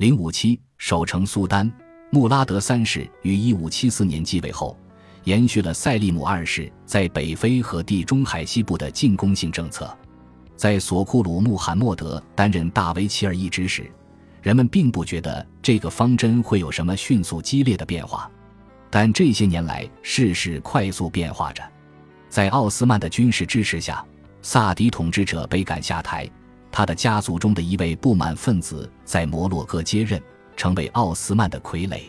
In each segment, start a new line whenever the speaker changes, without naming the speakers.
零五七，守城苏丹穆拉德三世于一五七四年继位后，延续了塞利姆二世在北非和地中海西部的进攻性政策。在索库鲁穆罕默德担任大维齐尔一职时，人们并不觉得这个方针会有什么迅速激烈的变化。但这些年来，世事快速变化着。在奥斯曼的军事支持下，萨迪统治者被赶下台。他的家族中的一位不满分子在摩洛哥接任，成为奥斯曼的傀儡。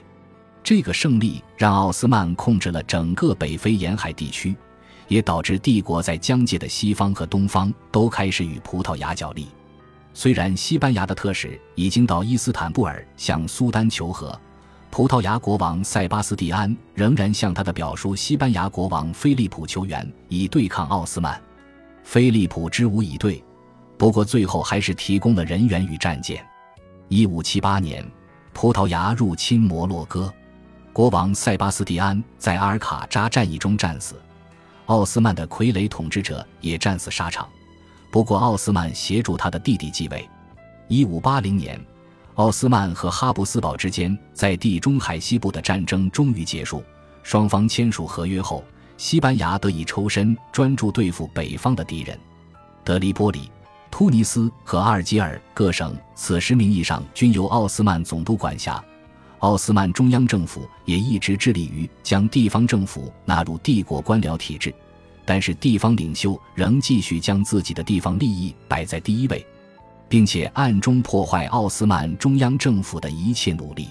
这个胜利让奥斯曼控制了整个北非沿海地区，也导致帝国在疆界的西方和东方都开始与葡萄牙角力。虽然西班牙的特使已经到伊斯坦布尔向苏丹求和，葡萄牙国王塞巴斯蒂安仍然向他的表叔西班牙国王菲利普求援，以对抗奥斯曼。菲利普支吾以对。不过，最后还是提供了人员与战舰。一五七八年，葡萄牙入侵摩洛哥，国王塞巴斯蒂安在阿尔卡扎战役中战死，奥斯曼的傀儡统治者也战死沙场。不过，奥斯曼协助他的弟弟继位。一五八零年，奥斯曼和哈布斯堡之间在地中海西部的战争终于结束，双方签署合约后，西班牙得以抽身，专注对付北方的敌人，德利波里。突尼斯和阿尔及尔各省此时名义上均由奥斯曼总督管辖，奥斯曼中央政府也一直致力于将地方政府纳入帝国官僚体制，但是地方领袖仍继续将自己的地方利益摆在第一位，并且暗中破坏奥斯曼中央政府的一切努力。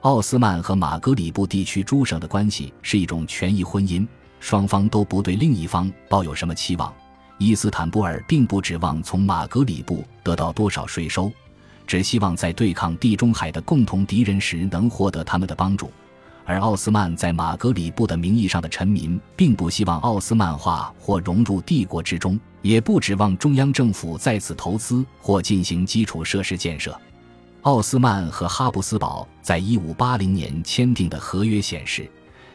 奥斯曼和马格里布地区诸省的关系是一种权益婚姻，双方都不对另一方抱有什么期望。伊斯坦布尔并不指望从马格里布得到多少税收，只希望在对抗地中海的共同敌人时能获得他们的帮助。而奥斯曼在马格里布的名义上的臣民，并不希望奥斯曼化或融入帝国之中，也不指望中央政府在此投资或进行基础设施建设。奥斯曼和哈布斯堡在一五八零年签订的合约显示，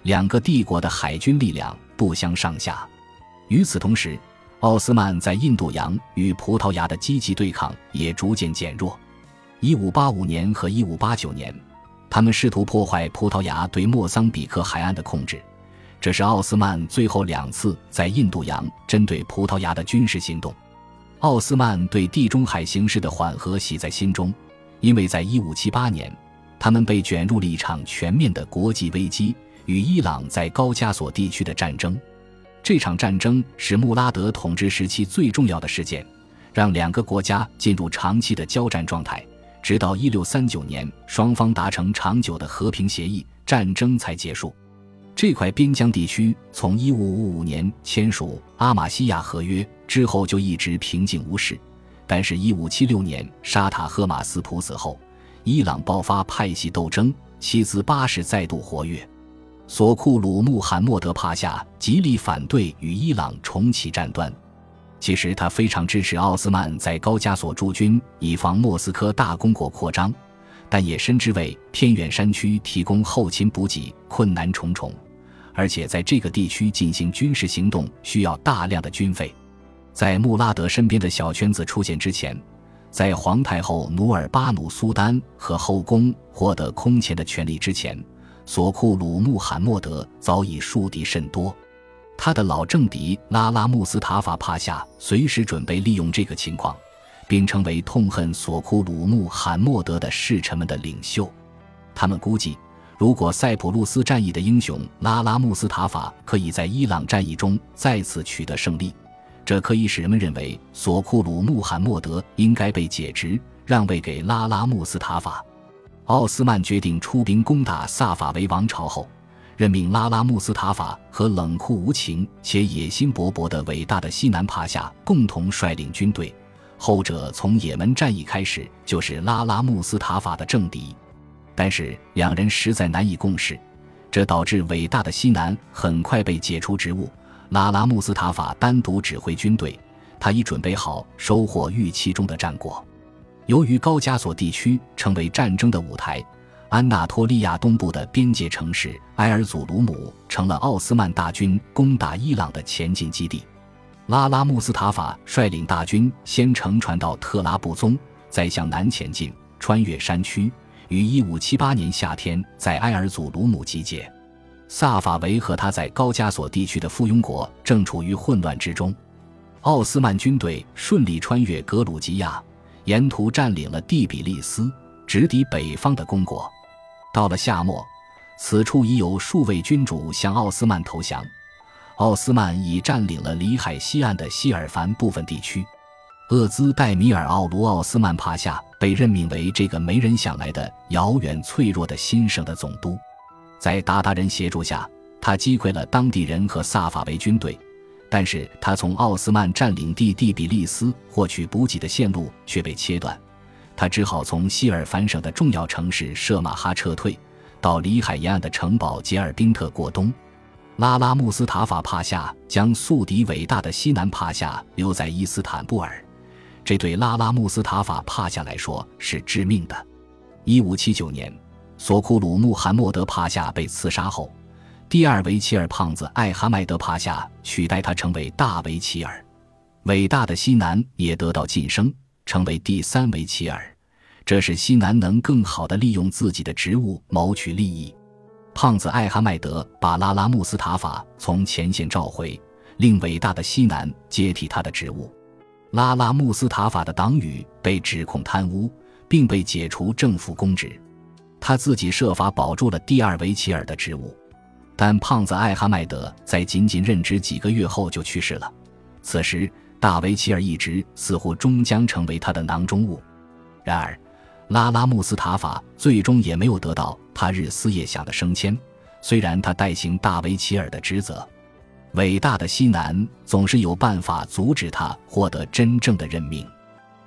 两个帝国的海军力量不相上下。与此同时，奥斯曼在印度洋与葡萄牙的积极对抗也逐渐减弱。一五八五年和一五八九年，他们试图破坏葡萄牙对莫桑比克海岸的控制，这是奥斯曼最后两次在印度洋针对葡萄牙的军事行动。奥斯曼对地中海形势的缓和喜在心中，因为在一五七八年，他们被卷入了一场全面的国际危机——与伊朗在高加索地区的战争。这场战争是穆拉德统治时期最重要的事件，让两个国家进入长期的交战状态，直到一六三九年双方达成长久的和平协议，战争才结束。这块边疆地区从一五五五年签署阿玛西亚合约之后就一直平静无事，但是，一五七六年沙塔赫马斯普死后，伊朗爆发派系斗争，七兹八世再度活跃。索库鲁穆罕默德帕夏极力反对与伊朗重启战端，其实他非常支持奥斯曼在高加索驻军，以防莫斯科大公国扩张，但也深知为偏远山区提供后勤补给困难重重，而且在这个地区进行军事行动需要大量的军费。在穆拉德身边的小圈子出现之前，在皇太后努尔巴努苏丹和后宫获得空前的权力之前。索库鲁穆罕默德早已树敌甚多，他的老政敌拉拉穆斯塔法帕夏随时准备利用这个情况，并成为痛恨索库鲁穆罕默德的侍臣们的领袖。他们估计，如果塞浦路斯战役的英雄拉拉穆斯塔法可以在伊朗战役中再次取得胜利，这可以使人们认为索库鲁穆罕默德应该被解职，让位给拉拉穆斯塔法。奥斯曼决定出兵攻打萨法维王朝后，任命拉拉穆斯塔法和冷酷无情且野心勃勃的伟大的西南帕夏共同率领军队。后者从也门战役开始就是拉拉穆斯塔法的政敌，但是两人实在难以共事，这导致伟大的西南很快被解除职务。拉拉穆斯塔法单独指挥军队，他已准备好收获预期中的战果。由于高加索地区成为战争的舞台，安纳托利亚东部的边界城市埃尔祖鲁姆成了奥斯曼大军攻打伊朗的前进基地。拉拉穆斯塔法率领大军先乘船到特拉布宗，再向南前进，穿越山区，于1578年夏天在埃尔祖鲁姆集结。萨法维和他在高加索地区的附庸国正处于混乱之中。奥斯曼军队顺利穿越格鲁吉亚，沿途占领了第比利斯，直抵北方的公国。到了夏末，此处已有数位君主向奥斯曼投降。奥斯曼已占领了里海西岸的希尔凡部分地区。厄兹戴米尔奥卢奥斯曼帕夏被任命为这个没人想来的遥远脆弱的新省的总督。在鞑靼人协助下，他击溃了当地人和萨法维军队。但是他从奥斯曼占领地第比利斯获取补给的线路却被切断，他只好从希尔凡省的重要城市舍马哈撤退，到里海沿岸的城堡杰尔宾特过冬。拉拉穆斯塔法帕夏将宿敌伟大的西南帕夏留在伊斯坦布尔，这对拉拉穆斯塔法帕夏来说是致命的。一五七九年，索库鲁穆罕默德帕夏被刺杀后。第二维齐尔胖子艾哈迈德帕夏取代他成为大维齐尔，伟大的西南也得到晋升，成为第三维齐尔。这使西南能更好地利用自己的职务谋取利益。胖子艾哈迈德把拉拉穆斯塔法从前线召回，令伟大的西南接替他的职务。拉拉穆斯塔法的党羽被指控贪污，并被解除政府公职，他自己设法保住了第二维齐尔的职务。但胖子艾哈迈德在仅仅任职几个月后就去世了。此时，大维齐尔一职似乎终将成为他的囊中物。然而，拉拉穆斯塔法最终也没有得到他日思夜想的升迁，虽然他代行大维齐尔的职责。伟大的西南总是有办法阻止他获得真正的任命。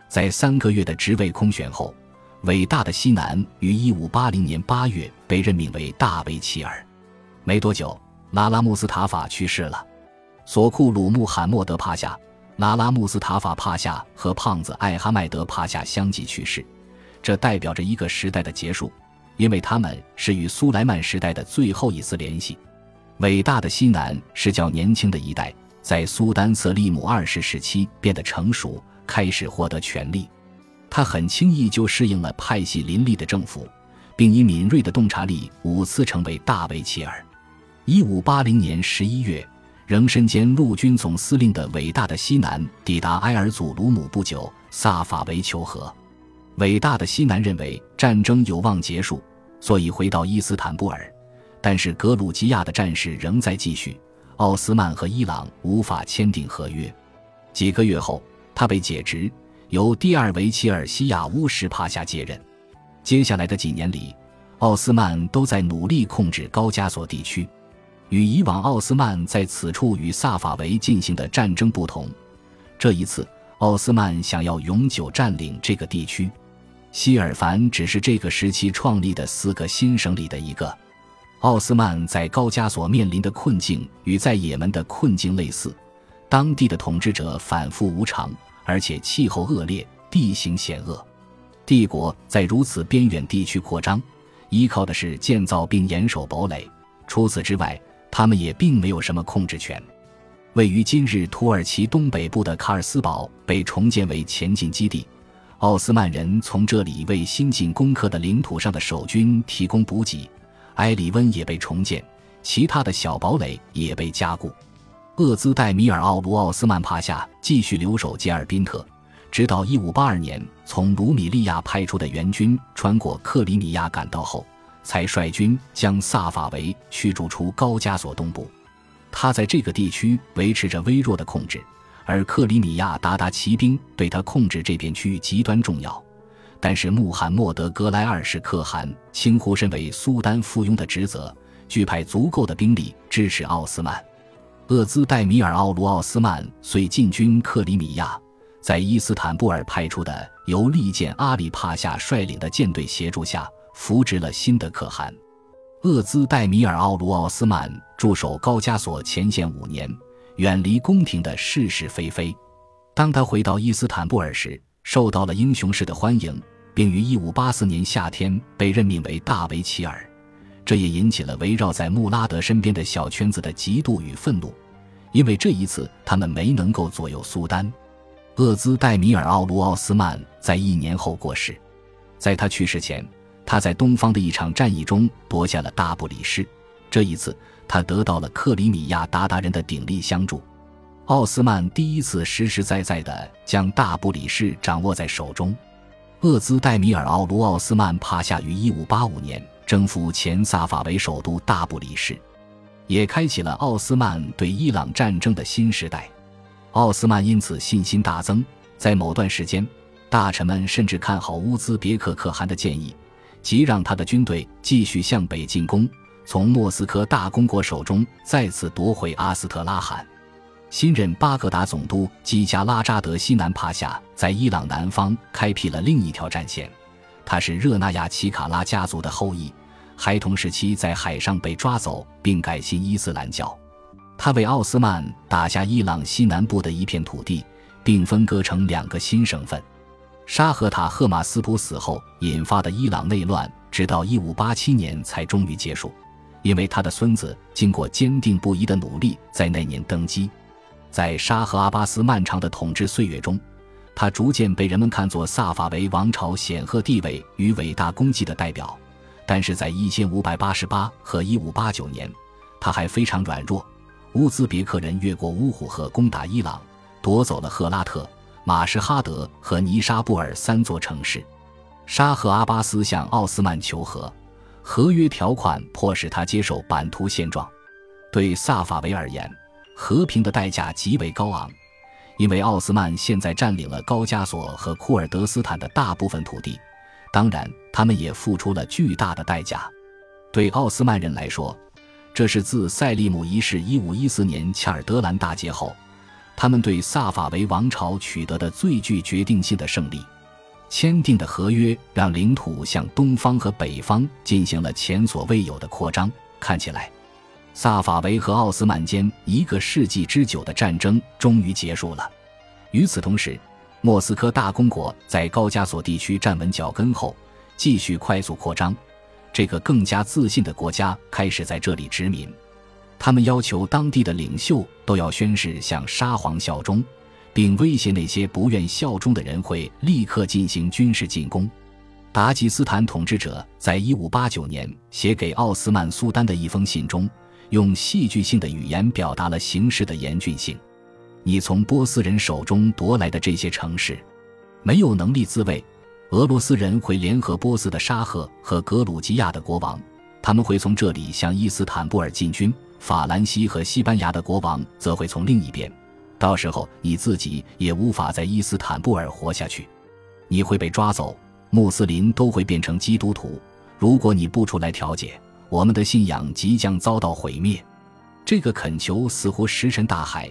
在三个月的职位空选后，伟大的西南于1580年8月被任命为大维齐尔。没多久，拉拉穆斯塔法去世了。索库鲁穆罕默德帕夏、拉拉穆斯塔法帕夏和胖子艾哈迈德帕夏相继去世，这代表着一个时代的结束，因为他们是与苏莱曼时代的最后一丝联系。伟大的西南是较年轻的一代，在苏丹瑟利姆二世时期变得成熟，开始获得权力。他很轻易就适应了派系林立的政府，并以敏锐的洞察力五次成为大维齐尔。一五八零年十一月，仍身兼陆军总司令的伟大的西南抵达埃尔祖鲁姆不久，萨法维求和。伟大的西南认为战争有望结束，所以回到伊斯坦布尔。但是格鲁吉亚的战事仍在继续，奥斯曼和伊朗无法签订合约。几个月后，他被解职，由第二维齐尔西亚乌什帕夏接任。接下来的几年里，奥斯曼都在努力控制高加索地区。与以往奥斯曼在此处与萨法维进行的战争不同，这一次奥斯曼想要永久占领这个地区。希尔凡只是这个时期创立的四个新省里的一个。奥斯曼在高加索面临的困境与在也门的困境类似，当地的统治者反复无常，而且气候恶劣，地形险恶。帝国在如此边远地区扩张，依靠的是建造并严守堡垒。除此之外，他们也并没有什么控制权。位于今日土耳其东北部的卡尔斯堡被重建为前进基地，奥斯曼人从这里为新近攻克的领土上的守军提供补给。埃里温也被重建，其他的小堡垒也被加固。厄兹代米尔奥卢奥斯曼帕夏继续留守杰尔宾特，直到1582年从卢米利亚派出的援军穿过克里米亚赶到后。才率军将萨法维驱逐出高加索东部，他在这个地区维持着微弱的控制，而克里米亚鞑靼骑兵对他控制这片区域极端重要。但是穆罕默德·格莱二世可汗轻忽身为苏丹附庸的职责，拒派足够的兵力支持奥斯曼。厄兹戴米尔奥卢奥斯曼遂进军克里米亚，在伊斯坦布尔派出的由利剑阿里帕夏率领的舰队协助下。扶植了新的可汗，厄兹戴米尔奥卢奥斯曼驻守高加索前线五年，远离宫廷的是是非非。当他回到伊斯坦布尔时，受到了英雄式的欢迎，并于1584年夏天被任命为大维齐尔。这也引起了围绕在穆拉德身边的小圈子的嫉妒与愤怒，因为这一次他们没能够左右苏丹。厄兹戴米尔奥卢奥斯曼在一年后过世，在他去世前。他在东方的一场战役中夺下了大布里士，这一次他得到了克里米亚鞑靼人的鼎力相助。奥斯曼第一次实实在在地将大布里士掌握在手中。厄兹戴米尔奥卢奥斯曼帕夏于1585年征服前萨法维首都大布里士，也开启了奥斯曼对伊朗战争的新时代。奥斯曼因此信心大增，在某段时间，大臣们甚至看好乌兹别克可汗的建议，即让他的军队继续向北进攻，从莫斯科大公国手中再次夺回阿斯特拉罕。新任巴格达总督基加拉扎德西南帕夏在伊朗南方开辟了另一条战线。他是热那亚齐卡拉家族的后裔，孩童时期在海上被抓走，并改信伊斯兰教。他为奥斯曼打下伊朗西南部的一片土地，并分割成两个新省份。沙赫塔赫马斯普死后引发的伊朗内乱，直到1587年才终于结束，因为他的孙子经过坚定不移的努力，在那年登基。在沙赫阿巴斯漫长的统治岁月中，他逐渐被人们看作萨法维王朝显赫地位与伟大功绩的代表。但是在1588和1589年，他还非常软弱。乌兹别克人越过乌虎河攻打伊朗，夺走了赫拉特、马什哈德和尼沙布尔三座城市。沙赫阿巴斯向奥斯曼求和，合约条款迫使他接受版图现状。对萨法维而言，和平的代价极为高昂，因为奥斯曼现在占领了高加索和库尔德斯坦的大部分土地。当然，他们也付出了巨大的代价。对奥斯曼人来说，这是自塞利姆一世1514年恰尔德兰大捷后，他们对萨法维王朝取得的最具决定性的胜利。签订的合约让领土向东方和北方进行了前所未有的扩张。看起来。萨法维和奥斯曼间一个世纪之久的战争终于结束了。与此同时，莫斯科大公国在高加索地区站稳脚跟后，继续快速扩张。这个更加自信的国家开始在这里殖民。他们要求当地的领袖都要宣誓向沙皇效忠，并威胁那些不愿效忠的人会立刻进行军事进攻。达吉斯坦统治者在一五八九年写给奥斯曼苏丹的一封信中。用戏剧性的语言表达了形势的严峻性。你从波斯人手中夺来的这些城市，没有能力自卫。俄罗斯人会联合波斯的沙赫和格鲁吉亚的国王，他们会从这里向伊斯坦布尔进军。法兰西和西班牙的国王则会从另一边。到时候你自己也无法在伊斯坦布尔活下去，你会被抓走。穆斯林都会变成基督徒。如果你不出来调解。我们的信仰即将遭到毁灭，这个恳求似乎石沉大海。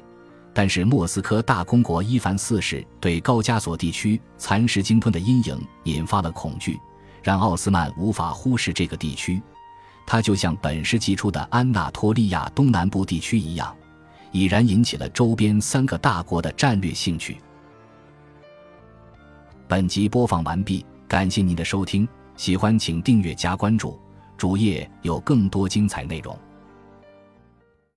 但是莫斯科大公国伊凡四世对高加索地区蚕食鲸吞的阴影引发了恐惧，让奥斯曼无法忽视这个地区。它就像本世纪初的安纳托利亚东南部地区一样，已然引起了周边三个大国的战略兴趣。本集播放完毕，感谢您的收听，喜欢请订阅加关注。主页有更多精彩内容。